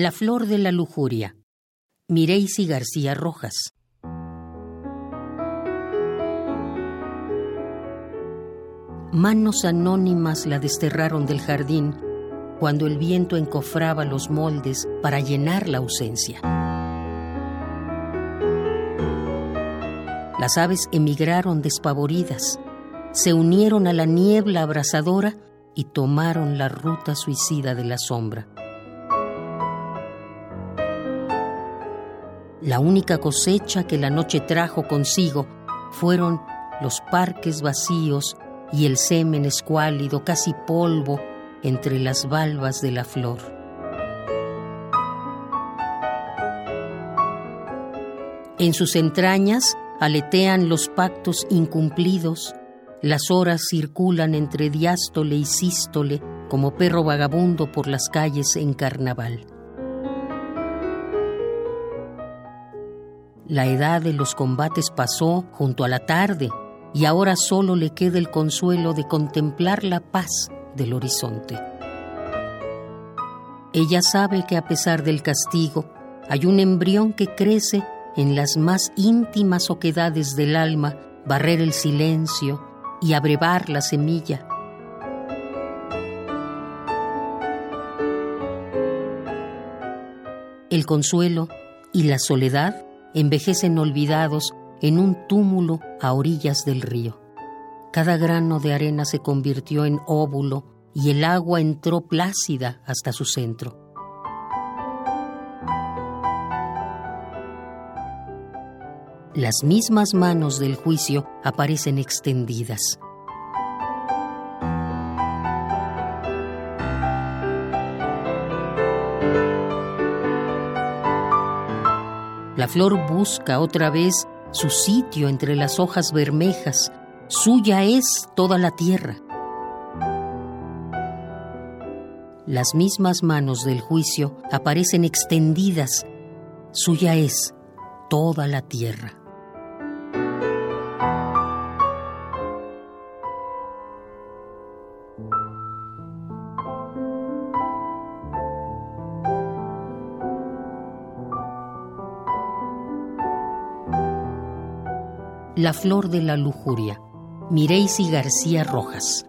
La flor de la lujuria. Mireisi García Rojas. Manos anónimas la desterraron del jardín cuando el viento encofraba los moldes para llenar la ausencia. Las aves emigraron despavoridas, se unieron a la niebla abrasadora y tomaron la ruta suicida de la sombra. La única cosecha que la noche trajo consigo fueron los parques vacíos y el semen escuálido, casi polvo, entre las valvas de la flor. En sus entrañas aletean los pactos incumplidos, las horas circulan entre diástole y sístole como perro vagabundo por las calles en carnaval. La edad de los combates pasó junto a la tarde y ahora solo le queda el consuelo de contemplar la paz del horizonte. Ella sabe que a pesar del castigo hay un embrión que crece en las más íntimas oquedades del alma, barrer el silencio y abrevar la semilla. El consuelo y la soledad envejecen olvidados en un túmulo a orillas del río. Cada grano de arena se convirtió en óvulo y el agua entró plácida hasta su centro. Las mismas manos del juicio aparecen extendidas. La flor busca otra vez su sitio entre las hojas bermejas, suya es toda la tierra. Las mismas manos del juicio aparecen extendidas, suya es toda la tierra. La flor de la lujuria. Mireisi García Rojas.